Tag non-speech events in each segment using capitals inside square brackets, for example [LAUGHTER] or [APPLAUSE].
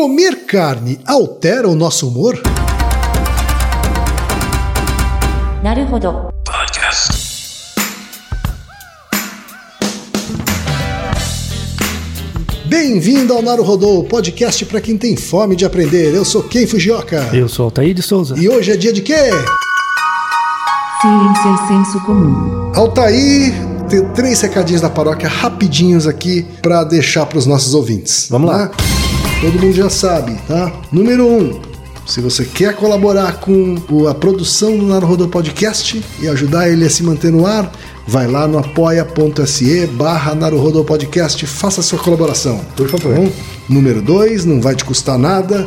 Comer carne altera o nosso humor? Naruhodo. Podcast. Bem-vindo ao Naruhodo, podcast para quem tem fome de aprender. Eu sou Ken Fujioka. Eu sou Altair de Souza. E hoje é dia de quê? Ciência e senso comum. Altair, tenho três recadinhos da paróquia rapidinhos aqui para deixar para os nossos ouvintes. Vamos lá. Né? Todo mundo já sabe, tá? Número um, se você quer colaborar com a produção do Naruhodô Podcast e ajudar ele a se manter no ar, vai lá no apoia.se barra Podcast, faça a sua colaboração. Por favor. Número dois, não vai te custar nada,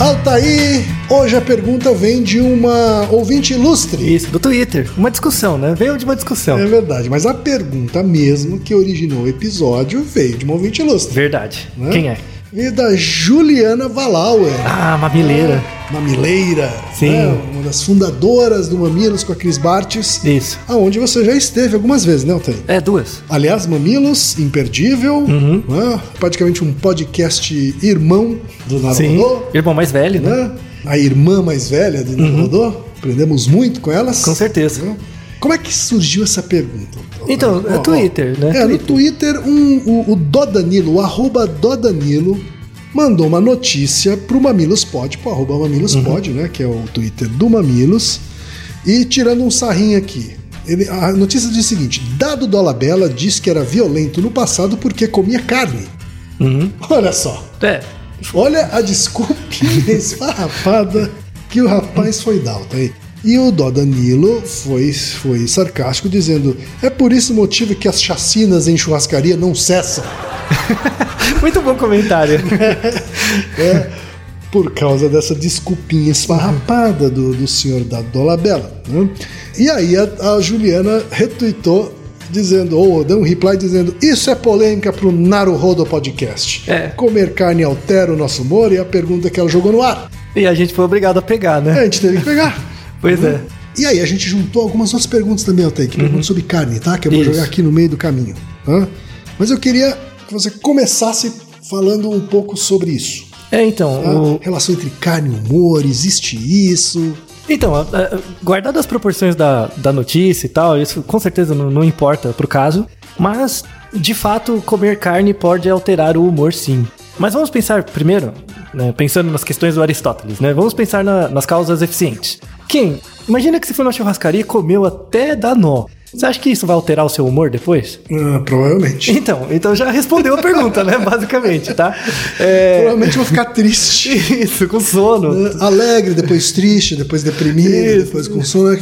Altaí, hoje a pergunta vem de uma ouvinte ilustre. Isso, do Twitter. Uma discussão, né? Veio de uma discussão. É verdade, mas a pergunta mesmo que originou o episódio veio de uma ouvinte ilustre. Verdade. né? Quem é? Veio da Juliana Valauer. Ah, mamileira. Mamileira, Sim. né? uma das fundadoras do Mamilos com a Cris Bartes, Isso. aonde você já esteve algumas vezes, né, Altair? É, duas. Aliás, Mamilos, imperdível, Uhum. né? praticamente um podcast irmão do Sim. Naruhodô, Irmão mais velho, né? né? a irmã mais velha do Naruhodô, aprendemos muito com elas. Uhum. Com certeza. né? Como é que surgiu essa pergunta? Então, é Twitter, né? É, no Twitter, um, o, o Dodanilo, o arroba Dodanilo, mandou uma notícia pro Mamilos Pod, pro arroba Mamilos Pod, né? Que é o Twitter do Mamilos. E tirando um sarrinho aqui. Ele, a notícia diz o seguinte: Dado Dolabella diz que era violento no passado porque comia carne. Uhum. Olha só. É. Olha a desculpinha [LAUGHS] esfarrapada que o rapaz foi dar, tá aí. E o Dó Danilo foi, foi sarcástico, dizendo: é por esse motivo que as chacinas em churrascaria não cessam. [LAUGHS] Muito bom comentário. [LAUGHS] É por causa dessa desculpinha esfarrapada do, do senhor da Dolabella. Né? E aí a, a Juliana retuitou dizendo, ou deu um reply dizendo, isso é polêmica pro Naruhodo Podcast. É. Comer carne altera o nosso humor e a pergunta que ela jogou no ar. e a gente foi obrigado a pegar, É, né? a gente teve que pegar. [LAUGHS] Pois é. E aí, a gente juntou algumas outras perguntas também, Altair, que perguntam sobre carne, tá? Que eu vou Isso. jogar aqui no meio do caminho. tá? Mas eu queria que você começasse falando um pouco sobre isso. É, então, tá? o, Relação entre carne e humor, existe isso? Então, a- a- guardado as proporções da, da notícia e tal, isso com certeza não, não importa pro caso, mas de fato comer carne pode alterar o humor sim. Mas vamos pensar primeiro, né, pensando nas questões do Aristóteles, né? Vamos pensar na- nas causas eficientes. Quem? Imagina que você foi numa churrascaria e comeu até dar nó. Você acha que isso vai alterar o seu humor depois? Ah, provavelmente. Então, então já respondeu a pergunta, né? [LAUGHS] Basicamente, tá? É, Provavelmente vou ficar triste. [LAUGHS] isso, com sono. Ah, Alegre, depois triste, depois deprimido, Isso. depois com sono.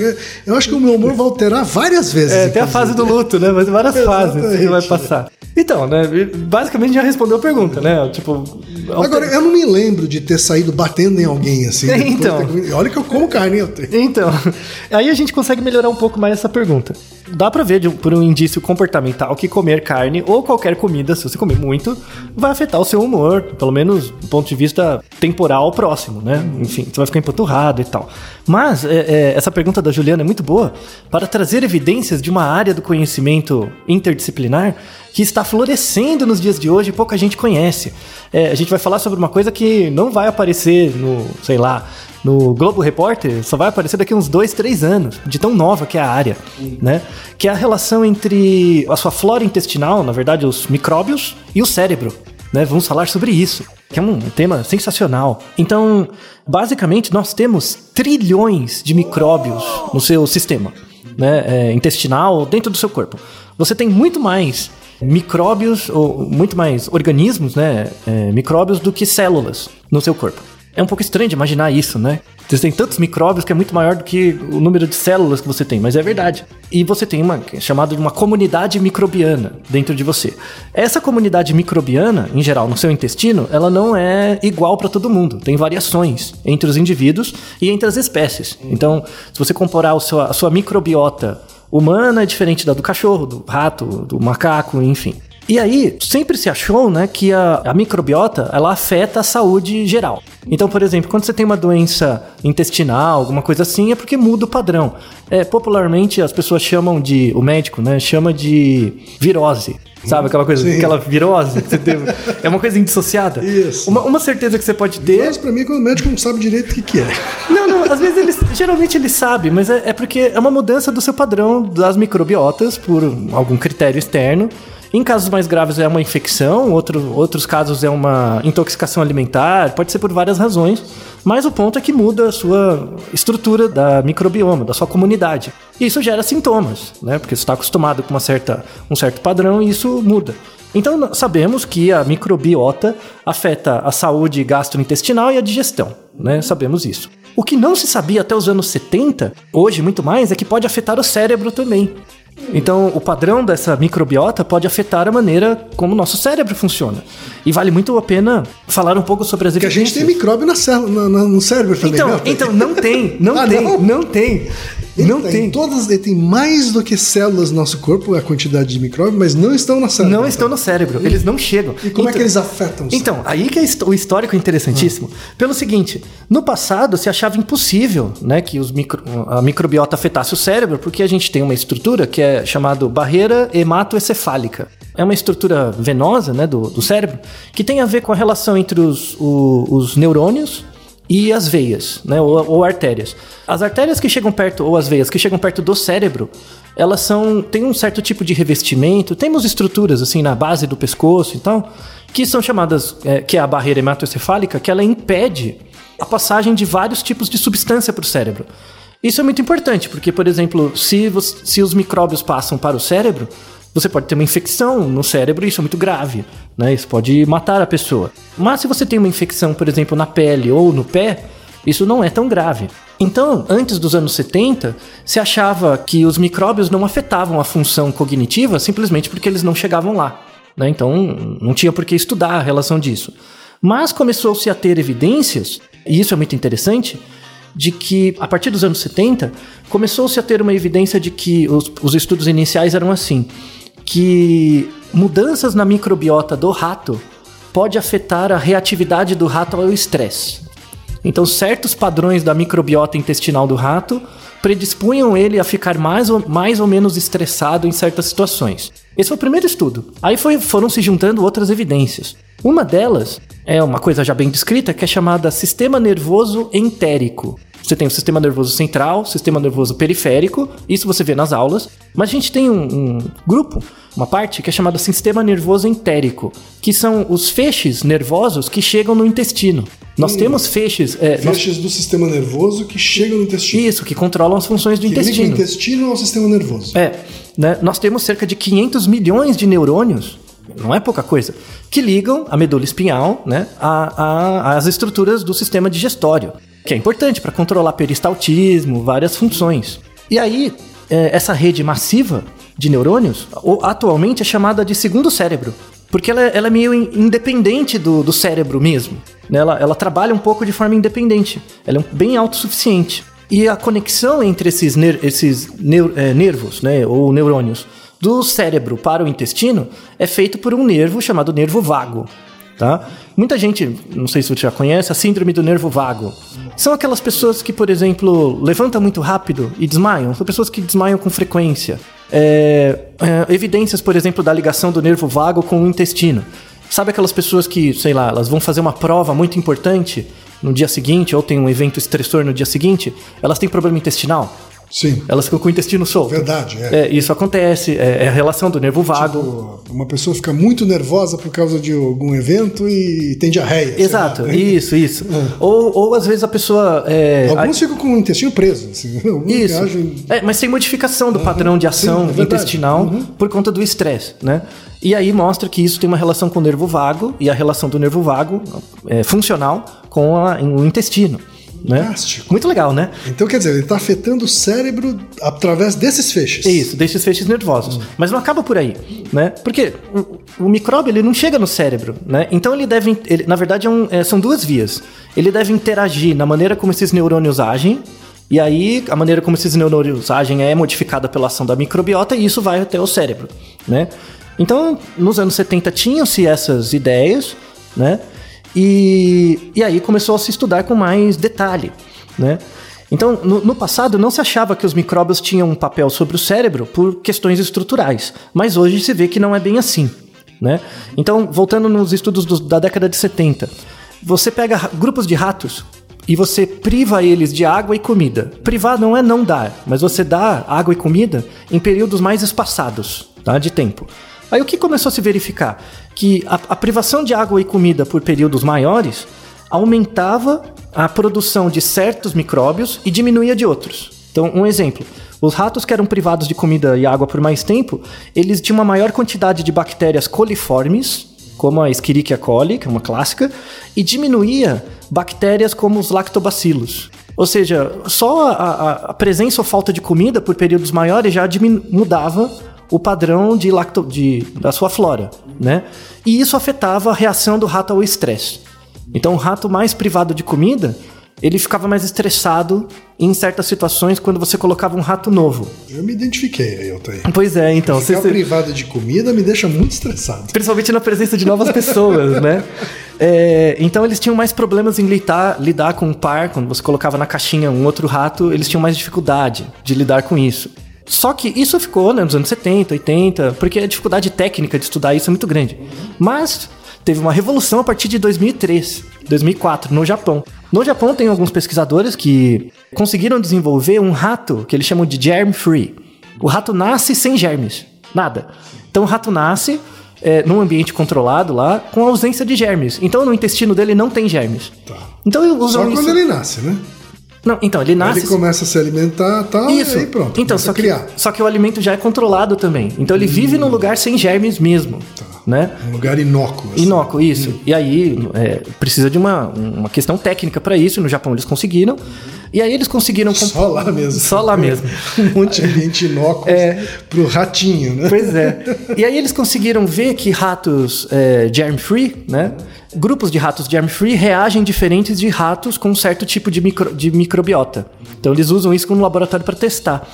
Eu acho que o meu humor vai alterar várias vezes. É, tem a fase do luto, né? Mas várias fases que Exatamente. vai passar. Então, né? Basicamente já respondeu a pergunta, né? Tipo. Agora, eu não me lembro de ter saído batendo em alguém assim. [LAUGHS] Então. ter. Olha que eu como carne, eu tenho. Então, [LAUGHS] aí a gente consegue melhorar um pouco mais essa pergunta. Dá pra ver de por um indício comportamental que comer carne ou qualquer comida, se você comer muito, vai afetar o seu humor, pelo menos do ponto de vista temporal próximo, né? Enfim, você vai ficar empanturrado e tal. Mas é, é, essa pergunta da Juliana é muito boa para trazer evidências de uma área do conhecimento interdisciplinar que está florescendo nos dias de hoje e pouca gente conhece. É, a gente vai falar sobre uma coisa que não vai aparecer no, sei lá, no Globo Repórter só vai aparecer daqui uns dois, três anos, de tão nova que é a área, né? Que é a relação entre a sua flora intestinal, na verdade, os micróbios, e o cérebro. Né? Vamos falar sobre isso, que é um tema sensacional. Então, basicamente, nós temos trilhões de micróbios no seu sistema né? é, intestinal dentro do seu corpo. Você tem muito mais micróbios, ou muito mais organismos, né? é, micróbios do que células no seu corpo. É um pouco estranho de imaginar isso, né? Você tem tantos micróbios que é muito maior do que o número de células que você tem, mas é verdade. E você tem uma é chamada de uma comunidade microbiana dentro de você. Essa comunidade microbiana, em geral, no seu intestino, ela não é igual para todo mundo. Tem variações entre os indivíduos e entre as espécies. Então, se você comparar a sua microbiota humana é diferente da do cachorro, do rato, do macaco, enfim. E aí, sempre se achou, né, que a, a, microbiota, ela afeta a saúde geral. Então, por exemplo, quando você tem uma doença intestinal, alguma coisa assim, é porque muda o padrão. É, popularmente, as pessoas chamam de, o médico, né, chama de virose. Sabe aquela coisa, Sim. aquela virose que você teve? É uma coisa indissociada. Isso. Uma, uma certeza que você pode ter. Mas pra mim, quando o médico não sabe direito o que, que é. Não, não, às vezes ele. Geralmente ele sabe, mas é, é porque é uma mudança do seu padrão das microbiotas por algum critério externo. Em casos mais graves é uma infecção, outro, outros casos é uma intoxicação alimentar, pode ser por várias razões, mas o ponto é que muda a sua estrutura da microbioma, da sua comunidade. E isso gera sintomas, né? Porque você está acostumado com uma certa, um certo padrão e isso muda. Então sabemos que a microbiota afeta a saúde gastrointestinal e a digestão, né? Sabemos isso. O que não se sabia até os anos 70, hoje muito mais, é que pode afetar o cérebro também. Então, o padrão dessa microbiota pode afetar a maneira como o nosso cérebro funciona. E vale muito a pena falar um pouco sobre as evidências. Que a gente tem micróbio na célula, na, no cérebro também. Então, né? então não tem, não [LAUGHS] ah, tem, não? não tem. Ele não tem. tem. Todas, ele tem mais do que células no nosso corpo, a quantidade de micróbios, mas não estão na célula. Não estão no cérebro, e, eles não chegam. E como então, é que então, eles afetam o Então, aí que é o histórico interessantíssimo. Ah. Pelo seguinte, no passado se achava impossível né, que os micro, a microbiota afetasse o cérebro, porque a gente tem uma estrutura que é chamada barreira hematoencefálica. É uma estrutura venosa né, do, do cérebro que tem a ver com a relação entre os, o, os neurônios e as veias, né, ou, ou, artérias. As artérias que chegam perto, ou as veias que chegam perto do cérebro, elas são têm um certo tipo de revestimento, temos estruturas assim na base do pescoço e tal, que são chamadas, é, que é a barreira hematoencefálica, que ela impede a passagem de vários tipos de substância para o cérebro. Isso é muito importante, porque, por exemplo, se, se os micróbios passam para o cérebro, você pode ter uma infecção no cérebro isso é muito grave, né? Isso pode matar a pessoa. Mas se você tem uma infecção, por exemplo, na pele ou no pé, isso não é tão grave. Então, antes dos anos 70, se achava que os micróbios não afetavam a função cognitiva simplesmente porque eles não chegavam lá. Né? Então, não tinha por que estudar a relação disso. Mas começou-se a ter evidências, e isso é muito interessante, de que, a partir dos anos 70, começou-se a ter uma evidência de que os, os estudos iniciais eram assim que mudanças na microbiota do rato pode afetar a reatividade do rato ao estresse. Então, certos padrões da microbiota intestinal do rato predispunham ele a ficar mais ou, mais ou menos estressado em certas situações. Esse foi o primeiro estudo. Aí foi, foram se juntando outras evidências. Uma delas é uma coisa já bem descrita que é chamada sistema nervoso entérico. Você tem o sistema nervoso central, sistema nervoso periférico, isso você vê nas aulas. Mas a gente tem um, um grupo, uma parte que é chamada sistema nervoso entérico, que são os feixes nervosos que chegam no intestino. Nós hum, temos feixes. É, feixes nós... do sistema nervoso que chegam no intestino. Isso, que controlam as funções do que intestino. o intestino ao sistema nervoso. É. Né? Nós temos cerca de 500 milhões de neurônios não é pouca coisa, que ligam a medula espinhal né, às estruturas do sistema digestório que é importante para controlar peristaltismo, várias funções. E aí, é, essa rede massiva de neurônios atualmente é chamada de segundo cérebro, porque ela, ela é meio independente do, do cérebro mesmo. Né? Ela, ela trabalha um pouco de forma independente, ela é bem autossuficiente. E a conexão entre esses, ner esses é, nervos, né, ou neurônios, do cérebro para o intestino é feito por um nervo chamado nervo vago tá? Muita gente, não sei se você já conhece, a síndrome do nervo vago. São aquelas pessoas que, por exemplo, levantam muito rápido e desmaiam. São pessoas que desmaiam com frequência. É, é, evidências, por exemplo, da ligação do nervo vago com o intestino. Sabe aquelas pessoas que, sei lá, elas vão fazer uma prova muito importante no dia seguinte ou tem um evento estressor no dia seguinte, elas têm problema intestinal? Sim. Elas ficam com o intestino solto. Verdade, é. é isso acontece, é, é, a relação do nervo vago. Tipo, uma pessoa fica muito nervosa por causa de algum evento e tem diarreia. Exato, isso, isso. É. Ou, ou às vezes a pessoa. É, Alguns ficam com o intestino preso. Assim, [LAUGHS] isso. Viajam... É, mas tem modificação do uhum. padrão de ação Sim, é intestinal uhum. por conta do estresse, né? E aí mostra que isso tem uma relação com o nervo vago, e a relação do nervo vago é, funcional com a- o intestino. Né? Fantástico. Muito legal, né? Então, quer dizer, ele está afetando o cérebro através desses feixes. É isso, desses feixes nervosos. Mas não acaba por aí, né? Porque o, o micróbio ele não chega no cérebro, né? Então ele deve, ele, na verdade, é um- é, são duas vias. Ele deve interagir na maneira como esses neurônios agem. E aí, a maneira como esses neurônios agem é modificada pela ação da microbiota e isso vai até o cérebro, né? Então, nos anos 70 tinham-se essas ideias, né? E, e aí começou a se estudar com mais detalhe, né? Então, no, no passado não se achava que os micróbios tinham um papel sobre o cérebro por questões estruturais, mas hoje se vê que não é bem assim, né? Então, voltando nos estudos dos- da década de 70, você pega grupos de ratos e você priva eles de água e comida. Privar não é não dar, mas você dá água e comida em períodos mais espaçados, tá? De tempo. Aí o que começou a se verificar? Que a, a privação de água e comida por períodos maiores aumentava a produção de certos micróbios e diminuía de outros. Então, um exemplo: os ratos que eram privados de comida e água por mais tempo, eles tinham uma maior quantidade de bactérias coliformes, como a Escherichia coli, que é uma clássica, e diminuía bactérias como os lactobacilos. Ou seja, só a, a- presença ou falta de comida por períodos maiores já mudava o padrão de lacto, de, da sua flora, né? E isso afetava a reação do rato ao estresse. Então, o rato mais privado de comida, ele ficava mais estressado em certas situações quando você colocava um rato novo. Eu me identifiquei aí, Altair. Pois é, então. Ficar você- privado de comida me deixa muito estressado. Principalmente na presença de novas pessoas, [LAUGHS] né? É, então eles tinham mais problemas em lidar, lidar com um par, quando você colocava na caixinha um outro rato, eles tinham mais dificuldade de lidar com isso. Só que isso ficou né, nos anos 70, 80, porque a dificuldade técnica de estudar isso é muito grande. Mas teve uma revolução a partir de 2003, 2004, no Japão. No Japão tem alguns pesquisadores que conseguiram desenvolver um rato que eles chamam de germ-free. O rato nasce sem germes, nada. Então o rato nasce é, num ambiente controlado lá, com ausência de germes. Então no intestino dele não tem germes. Tá. Então Só isso. quando ele nasce, né? Não, então ele nasce. ele começa a se alimentar e tal, Isso. e aí pronto. Então, só que, criar. só que o alimento já é controlado também. Então ele vive num lugar sem germes mesmo, né? Um lugar inócuo. assim. Inócuo, isso. E aí é, precisa de uma, uma questão técnica para isso. No Japão eles conseguiram. E aí eles conseguiram. comp- Só lá mesmo. Só lá mesmo. [LAUGHS] Um monte de Ambiente inócuo É. pro ratinho, né? Pois é. E aí eles conseguiram ver que ratos é, germ-free, né? Grupos de ratos germ-free reagem diferentes de ratos com um certo tipo de, micro- de microbiota. Então eles usam isso como laboratório para testar.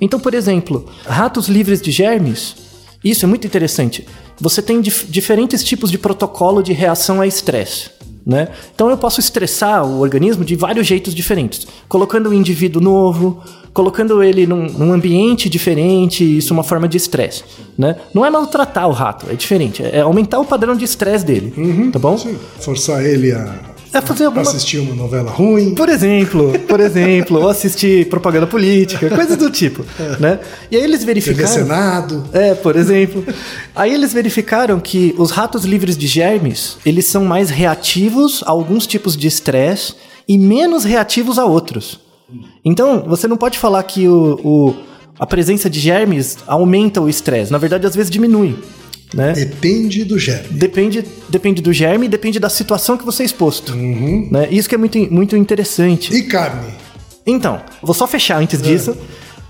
Então, por exemplo, ratos livres de germes, isso é muito interessante. Você tem dif- diferentes tipos de protocolo de reação a estresse. Né? Então eu posso estressar o organismo de vários jeitos diferentes, colocando um indivíduo novo, colocando ele num, num ambiente diferente, isso é uma forma de estresse. Né? Não é maltratar o rato, é diferente, é aumentar o padrão de estresse dele, tá bom? Sim. Forçar ele a É fazer alguma assistir uma novela ruim. por exemplo, por exemplo, ou assistir propaganda política, coisas do tipo, né? E aí eles TV verificaram Senado. é, por exemplo. Aí eles verificaram que os ratos livres de germes, eles são mais reativos a alguns tipos de estresse e menos reativos a outros. Então, você não pode falar que o, o- a presença de germes aumenta o estresse. Na verdade, às vezes diminui. Né? Depende do germe. Depende, depende do germe e depende da situação que você é exposto. Né? Isso que é muito, muito interessante. E carne. Então, vou só fechar antes disso.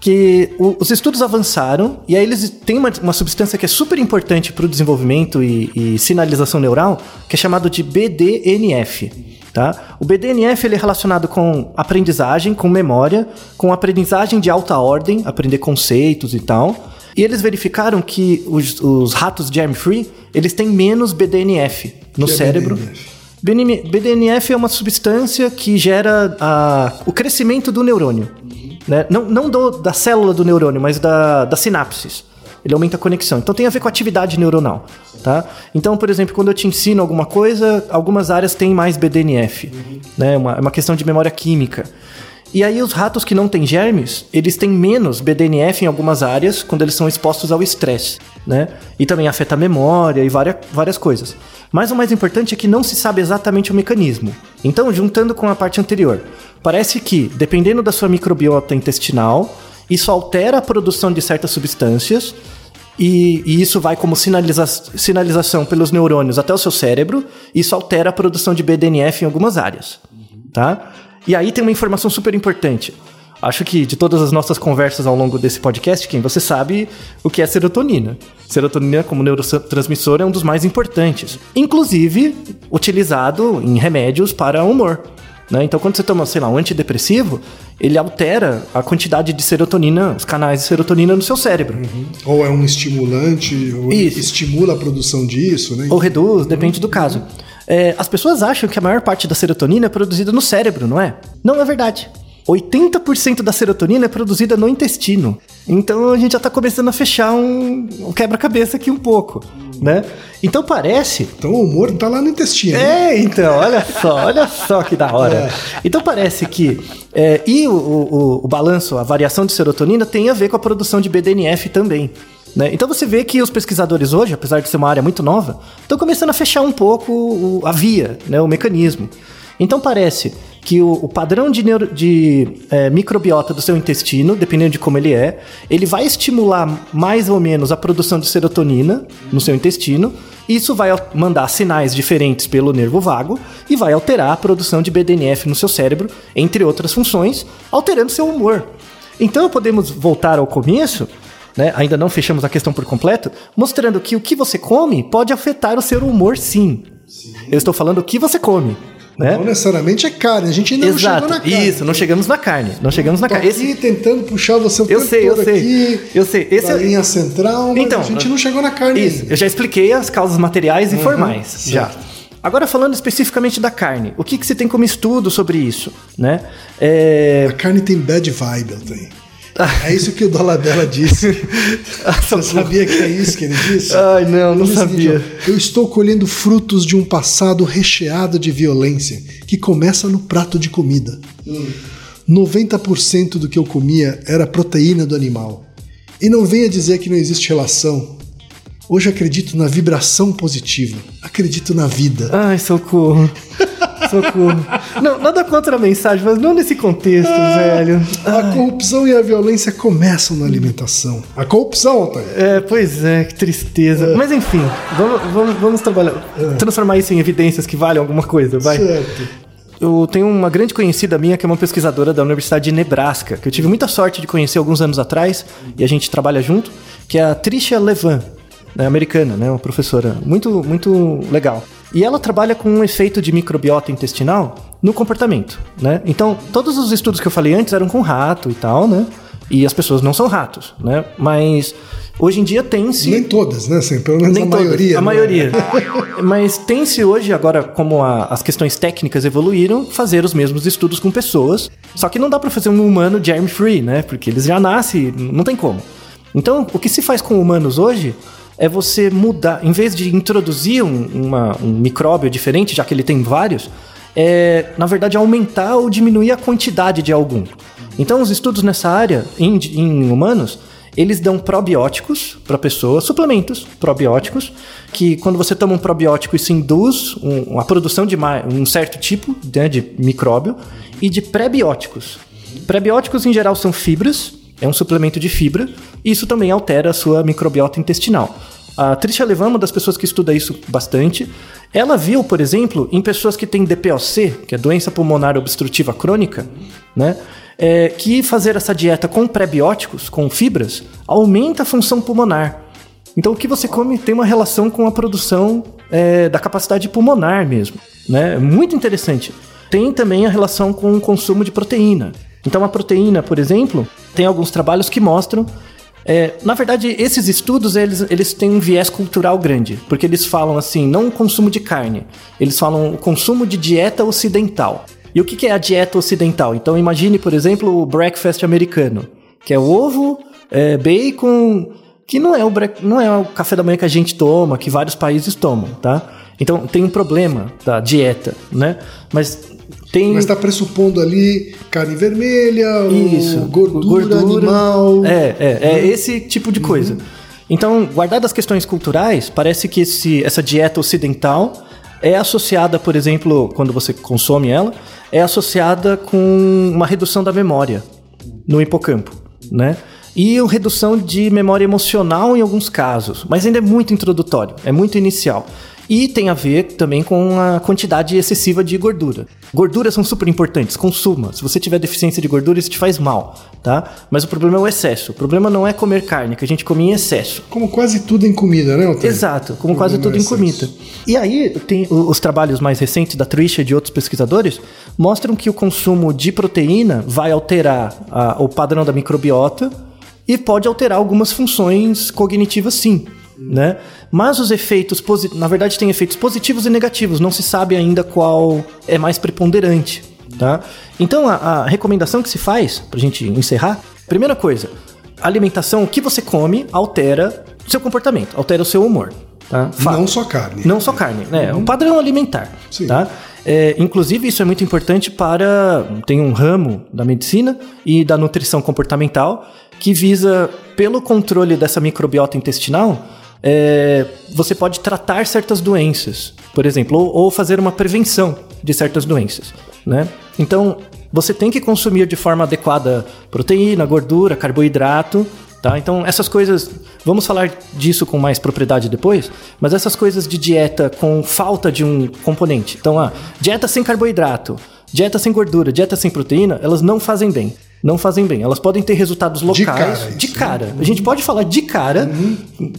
Que o- os estudos avançaram e aí eles têm uma, uma substância que é super importante para o desenvolvimento e, e sinalização neural, que é chamado de BDNF. Tá? O BDNF ele é relacionado com aprendizagem, com memória, com aprendizagem de alta ordem, aprender conceitos e tal. E eles verificaram que os, os ratos germ-free, eles têm menos BDNF no Que é cérebro. BDNF? BDN BDNF é uma substância que gera a- o crescimento do neurônio. Né? Não, não do- da célula do neurônio, mas da, das sinapses. Ele aumenta a conexão. Então tem a ver com a atividade neuronal. Tá? Então, por exemplo, quando eu te ensino alguma coisa, algumas áreas têm mais BDNF. Né? Uma- É uma questão de memória química. E aí os ratos que não têm germes, eles têm menos BDNF em algumas áreas quando eles são expostos ao estresse, né? E também afeta a memória e várias, várias coisas. Mas o mais importante é que não se sabe exatamente o mecanismo. Então, juntando com a parte anterior, parece que, dependendo da sua microbiota intestinal, isso altera a produção de certas substâncias e, e isso vai como sinaliza sinalização pelos neurônios até o seu cérebro. Isso altera a produção de BDNF em algumas áreas, tá? E aí tem uma informação super importante. Acho que de todas as nossas conversas ao longo desse podcast, quem você sabe o que é serotonina. Serotonina, como neurotransmissor, é um dos mais importantes. Inclusive, utilizado em remédios para humor. Né? Então, quando você toma, sei lá, um antidepressivo, ele altera a quantidade de serotonina, os canais de serotonina no seu cérebro. Ou é um estimulante, ou estimula a produção disso, né? Ou reduz, depende do caso. É, as pessoas acham que a maior parte da serotonina é produzida no cérebro, não é? Não é verdade. 80% da serotonina é produzida no intestino. Então a gente já tá começando a fechar um, um quebra-cabeça aqui um pouco, né? Então parece Então o humor tá lá no intestino. né? é, então, olha só, olha só que da hora. Então parece que. é, e o, o- o balanço, a variação de serotonina tem a ver com a produção de BDNF também. Né? Então você vê que os pesquisadores hoje, apesar de ser uma área muito nova, estão começando a fechar um pouco o- a via, né, o mecanismo. Então parece que o, o padrão de, neuro- de, é, microbiota do seu intestino, dependendo de como ele é, ele vai estimular mais ou menos a produção de serotonina no seu intestino. Isso vai mandar sinais diferentes pelo nervo vago e vai alterar a produção de BDNF no seu cérebro, entre outras funções, alterando seu humor. Então podemos voltar ao começo, né? ainda não fechamos a questão por completo, mostrando que o que você come pode afetar o seu humor sim. Eu estou falando o que você come. Né? Não necessariamente é carne, a gente ainda não chegou Exato, na carne. isso, não chegamos na carne. Não chegamos na carne. Esse, tentando puxar você o Eu tempo sei, eu sei. aqui. Eu sei. Esse é- linha central, mas Então, a gente não chegou na carne Isso, ainda. eu já expliquei as causas materiais e formais, certo. já. Agora falando especificamente da carne, o que, que você tem como estudo sobre isso, né? É... A carne tem bad vibe, eu tenho. É isso que o Dolabella disse. Você sabia que é isso que ele disse? Ai, não, não seguinte, sabia. Eu estou colhendo frutos de um passado recheado de violência que começa no prato de comida. 90% do que eu comia era proteína do animal. E não venha dizer que não existe relação. Hoje acredito na vibração positiva. Acredito na vida. Ai, socorro. Socorro. Não, nada contra a mensagem, mas não nesse contexto, velho. A corrupção e a violência começam na alimentação. A corrupção, Otávio. É, pois é, que tristeza. Mas enfim, vamos, vamos, vamos trabalhar. Transformar isso em evidências que valem alguma coisa, vai. Certo. Eu tenho uma grande conhecida minha que é uma pesquisadora da Universidade de Nebraska, que eu tive muita sorte de conhecer alguns anos atrás, e a gente trabalha junto, que é a Tricia Levan, né, americana, né, uma professora muito, muito legal. E ela trabalha com um efeito de microbiota intestinal no comportamento, né? Então, todos os estudos que eu falei antes eram com rato e tal, né? E as pessoas não são ratos, né? Mas hoje em dia tem-se... Nem todas, né? Assim, pelo menos Nem a todas, maioria. A né? maioria. [LAUGHS] Mas tem-se hoje, agora, como a- as questões técnicas evoluíram, fazer os mesmos estudos com pessoas. Só que não dá pra fazer um humano germ-free, né? Porque eles já nascem, não tem como. Então, o que se faz com humanos hoje é você mudar, em vez de introduzir um, uma- um micróbio diferente, já que ele tem vários, é, na verdade, aumentar ou diminuir a quantidade de algum. Então, os estudos nessa área, em, em humanos, eles dão probióticos para a pessoa, suplementos probióticos, que quando você toma um probiótico, isso induz um- a produção de um certo tipo né, de micróbio e de prebióticos. Prebióticos, em geral, são fibras, é um suplemento de fibra, e isso também altera a sua microbiota intestinal. A Tricia Levan, uma das pessoas que estuda isso bastante, ela viu, por exemplo, em pessoas que têm DPOC, que é doença pulmonar obstrutiva crônica, né? é, que fazer essa dieta com prebióticos, com fibras, aumenta a função pulmonar. Então, o que você come tem uma relação com a produção é, da capacidade pulmonar mesmo. Né? É Muito interessante. Tem também a relação com o consumo de proteína. Então, a proteína, por exemplo, tem alguns trabalhos que mostram. é, na verdade, esses estudos eles, eles têm um viés cultural grande, porque eles falam assim, não o consumo de carne, eles falam o consumo de dieta ocidental. E o que é a dieta ocidental? Então, imagine, por exemplo, o breakfast americano, que é ovo, é, bacon, que não é, o não é o café da manhã que a gente toma, que vários países tomam, tá? Então tem um problema da dieta, né? Mas tem. Mas está pressupondo ali carne vermelha, Isso, gordura, animal. É, é, é esse tipo de coisa. Então, guardadas as questões culturais, parece que esse, essa dieta ocidental é associada, por exemplo, quando você consome ela, é associada com uma redução da memória no hipocampo, né? e redução de memória emocional em alguns casos, mas ainda é muito introdutório, é muito inicial. E tem a ver também com a quantidade excessiva de gordura. Gorduras são super importantes, consuma. Se você tiver deficiência de gordura, isso te faz mal, tá? Mas o problema é o excesso. O problema não é comer carne, que a gente come em excesso. Como quase tudo em comida, né, Otávio? Exato, como quase Problema tudo é em comida. E aí, tem os trabalhos mais recentes da Trisha e de outros pesquisadores mostram que o consumo de proteína vai alterar a- o padrão da microbiota e pode alterar algumas funções cognitivas, sim. Né? Mas os efeitos, na verdade, tem efeitos positivos e negativos, não se sabe ainda qual é mais preponderante. Tá? Então, a, a recomendação que se faz, pra gente encerrar, primeira coisa, alimentação, o que você come altera seu comportamento, altera o seu humor. Tá? Não só carne. Não só carne, né? Um padrão alimentar. Sim. Tá? É, inclusive, isso é muito importante para. Tem um ramo da medicina e da nutrição comportamental que visa, pelo controle dessa microbiota intestinal, é, você pode tratar certas doenças, por exemplo, ou, ou fazer uma prevenção de certas doenças. Né? Então, você tem que consumir de forma adequada proteína, gordura, carboidrato. Tá? Então, essas coisas, vamos falar disso com mais propriedade depois, mas essas coisas de dieta com falta de um componente. Então, a dieta sem carboidrato, dieta sem gordura, dieta sem proteína, elas não fazem bem. Não fazem bem. Elas podem ter resultados locais. cara, De isso, cara. A gente pode falar de cara,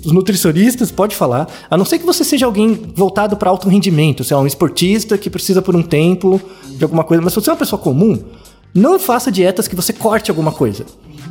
os nutricionistas pode falar, a não ser que você seja alguém voltado para alto rendimento, se é um esportista que precisa por um tempo de alguma coisa, mas se você é uma pessoa comum, não faça dietas que você corte alguma coisa,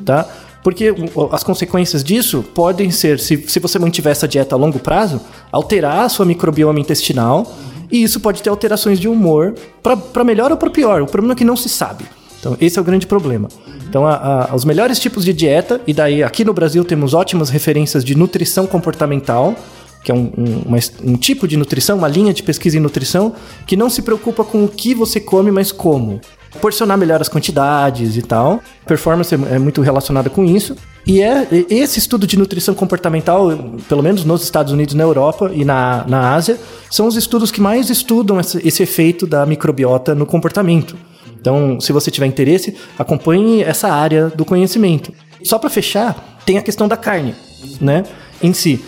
tá? Porque as consequências disso podem ser, se, se você mantiver essa dieta a longo prazo, alterar a sua microbioma intestinal e isso pode ter alterações de humor para melhor ou para pior. O problema é que não se sabe. Então, esse é o grande problema. Então, a- a- os melhores tipos de dieta, e daí aqui no Brasil temos ótimas referências de nutrição comportamental, que é um, um- uma um tipo de nutrição, uma linha de pesquisa em nutrição, que não se preocupa com o que você come, mas como. Porcionar melhor as quantidades e tal. Performance é, é muito relacionada com isso. E é esse estudo de nutrição comportamental, pelo menos nos Estados Unidos, na Europa e na, na Ásia, são os estudos que mais estudam esse, esse efeito da microbiota no comportamento. Então, se você tiver interesse, acompanhe essa área do conhecimento. Só para fechar, tem a questão da carne, né, em si.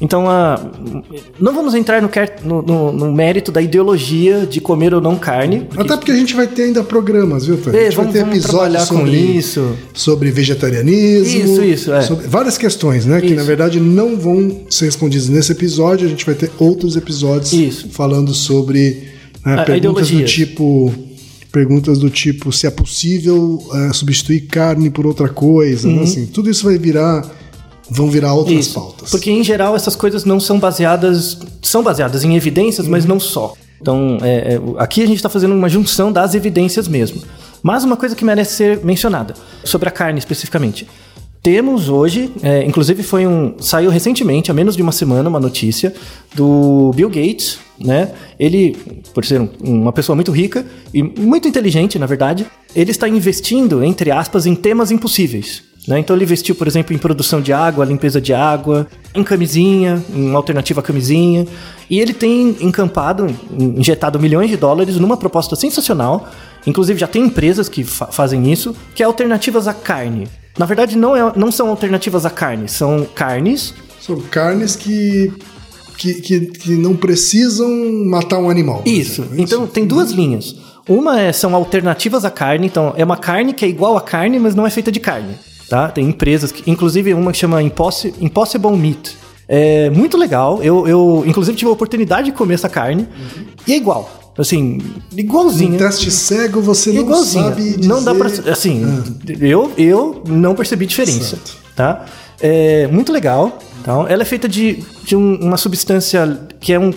Então, a, não vamos entrar no, no- no- mérito da ideologia de comer ou não carne. porque- Até porque a gente vai ter ainda programas, viu, Tony? É, A gente vamos- vai ter episódios trabalhar com sobre, isso. sobre vegetarianismo. Isso, isso, é. várias questões, né? Que Isso. na verdade não vão ser respondidas nesse episódio. A gente vai ter outros episódios Isso. falando sobre né, A- a perguntas do ideologia. tipo. Perguntas do tipo se é possível eh, substituir carne por outra coisa. né? Assim, tudo isso vai virar. Vão virar outras Uhum. Isso. pautas. Porque em geral essas coisas não são baseadas. São baseadas em evidências, mas não só. Então, é, é, aqui a gente está fazendo uma junção das evidências mesmo. Mas uma coisa que merece ser mencionada, sobre a carne especificamente. Temos hoje, é, inclusive foi um. saiu recentemente, há menos de uma semana, uma notícia do Bill Gates, né? Ele, por ser um- uma pessoa muito rica e muito inteligente, na verdade, ele está investindo, entre aspas, em temas impossíveis. Né? Então ele investiu, por exemplo, em produção de água, limpeza de água, em camisinha, em alternativa à camisinha. E ele tem encampado, injetado milhões de dólares numa proposta sensacional. Inclusive já tem empresas que fa- fazem isso, que é alternativas à carne. Na verdade, não, é- não são alternativas à carne, são carnes. São carnes que, que, que, que não precisam matar um animal. Isso. exemplo, é Então tem duas linhas. Uma é, são alternativas à carne, então é uma carne que é igual à carne, mas não é feita de carne. Tá? Tem empresas, que, inclusive uma que chama Impossi- Impossible Meat. É muito legal. Eu, eu, inclusive, tive a oportunidade de comer essa carne. E é igual. Assim, igualzinho. Um teste cego você não sabe dizer... Não dá pra. Assim, eu, eu não percebi diferença. Certo. Tá? É muito legal. Então, ela é feita de, de um- uma substância que é um,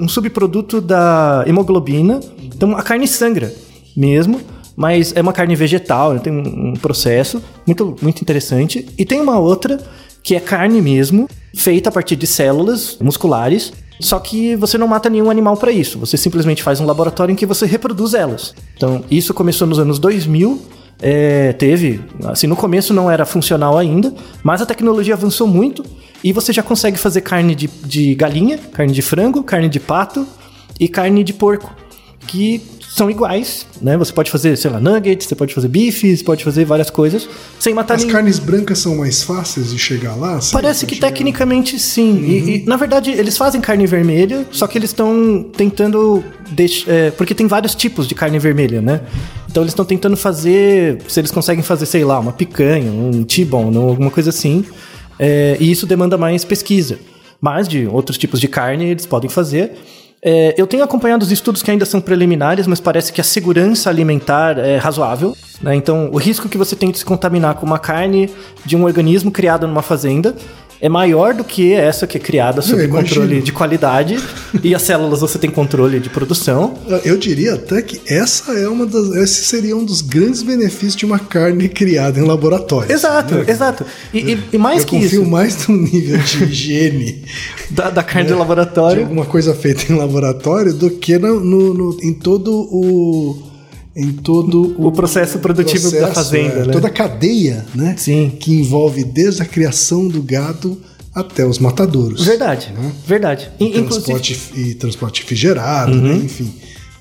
um subproduto da hemoglobina. Então, a carne sangra mesmo. Mas é uma carne vegetal, tem um, um processo muito, muito interessante. E tem uma outra que é carne mesmo, feita a partir de células musculares. Só que você não mata nenhum animal para isso. Você simplesmente faz um laboratório em que você reproduz elas. Então, isso começou nos anos 2000. é, teve, assim, no começo não era funcional ainda, mas a tecnologia avançou muito e você já consegue fazer carne de, de galinha, carne de frango, carne de pato e carne de porco, que são iguais, né? Você pode fazer, sei lá, nuggets, você pode fazer bifes, pode fazer várias coisas sem matar As ninguém. carnes brancas são mais fáceis de chegar lá? assim, Parece que tecnicamente sim. E, e, na verdade, eles fazem carne vermelha, só que eles estão tentando. deix- é, porque tem vários tipos de carne vermelha, né? Então eles estão tentando fazer. Se eles conseguem fazer, sei lá, uma picanha, um T-bone, ou alguma coisa assim. É, e isso demanda mais pesquisa. Mas de outros tipos de carne eles podem fazer. É, eu tenho acompanhado os estudos que ainda são preliminares, mas parece que a segurança alimentar é razoável. né? Então, o risco que você tem de se contaminar com uma carne de um organismo criado numa fazenda é maior do que essa que é criada sob Eu controle de qualidade. e as células você tem controle de produção. Eu diria até que essa é uma das. Esse seria um dos grandes benefícios de uma carne criada em laboratório. Exato, né? exato. E, e- e mais eu que confio isso, mais no nível de [LAUGHS] higiene da, da carne de de laboratório. alguma coisa feita em laboratório do que no, no- no- em todo o em todo O processo produtivo da fazenda, é, né? toda a cadeia, né? Sim. Que envolve desde a criação do gado até os matadouros. Verdade, verdade. E, Uhum. transporte e transporte refrigerado, né? enfim.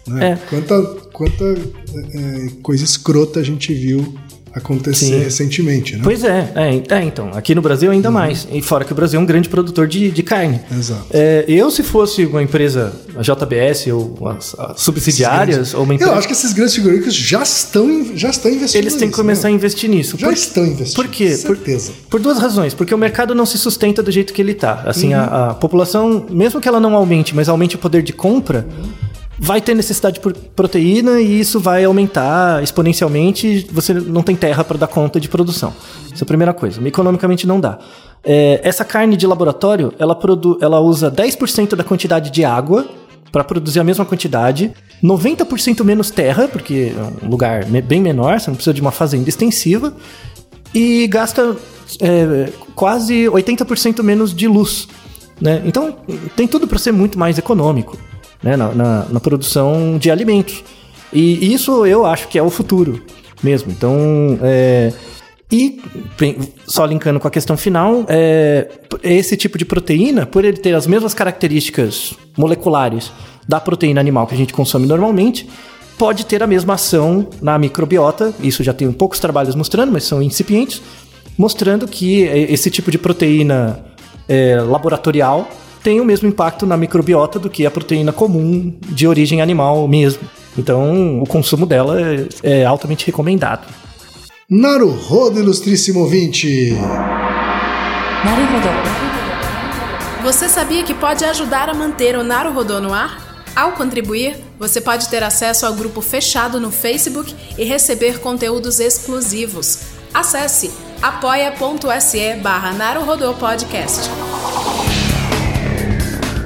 Né? É. Quanta, quanta é, coisa escrota a gente viu acontecer Sim. recentemente, né? Pois é, é, é, então, aqui no Brasil ainda mais. E fora que o Brasil é um grande produtor de, de carne. Exato. É, eu, se fosse uma empresa, a JBS ou as, as subsidiárias, ou uma empresa. Eu acho que esses grandes frigoríficos já estão, já estão investindo Eles têm que nisso, começar né? a investir nisso. Já Por- estão investindo. Por quê? Por, Certeza. por duas razões. Porque o mercado não se sustenta do jeito que ele tá. Assim, a, a população, mesmo que ela não aumente, mas aumente o poder de compra, vai ter necessidade por proteína e isso vai aumentar exponencialmente. Você não tem terra para dar conta de produção. Essa é a primeira coisa. Economicamente não dá. É, essa carne de laboratório, ela, ela usa 10% da quantidade de água para produzir a mesma quantidade, 90% menos terra, porque é um lugar bem menor, você não precisa de uma fazenda extensiva, e gasta é, quase 80% menos de luz. Né? Então, tem tudo para ser muito mais econômico né? na, na- na produção de alimentos. E isso eu acho que é o futuro mesmo. Então, é, e só linkando com a questão final, é, esse tipo de proteína, por ele ter as mesmas características moleculares da proteína animal que a gente consome normalmente, pode ter a mesma ação na microbiota. Isso já tem poucos trabalhos mostrando, mas são incipientes, mostrando que é, esse tipo de proteína é, laboratorial tem o mesmo impacto na microbiota do que a proteína comum de origem animal mesmo. Então, o consumo dela é, é altamente recomendado. Naruhodo, ilustríssimo ouvinte! Naruhodo. Você sabia que pode ajudar a manter o Naruhodo no ar? Ao contribuir, você pode ter acesso ao grupo fechado no Facebook e receber conteúdos exclusivos. Acesse apoia.se barra Podcast.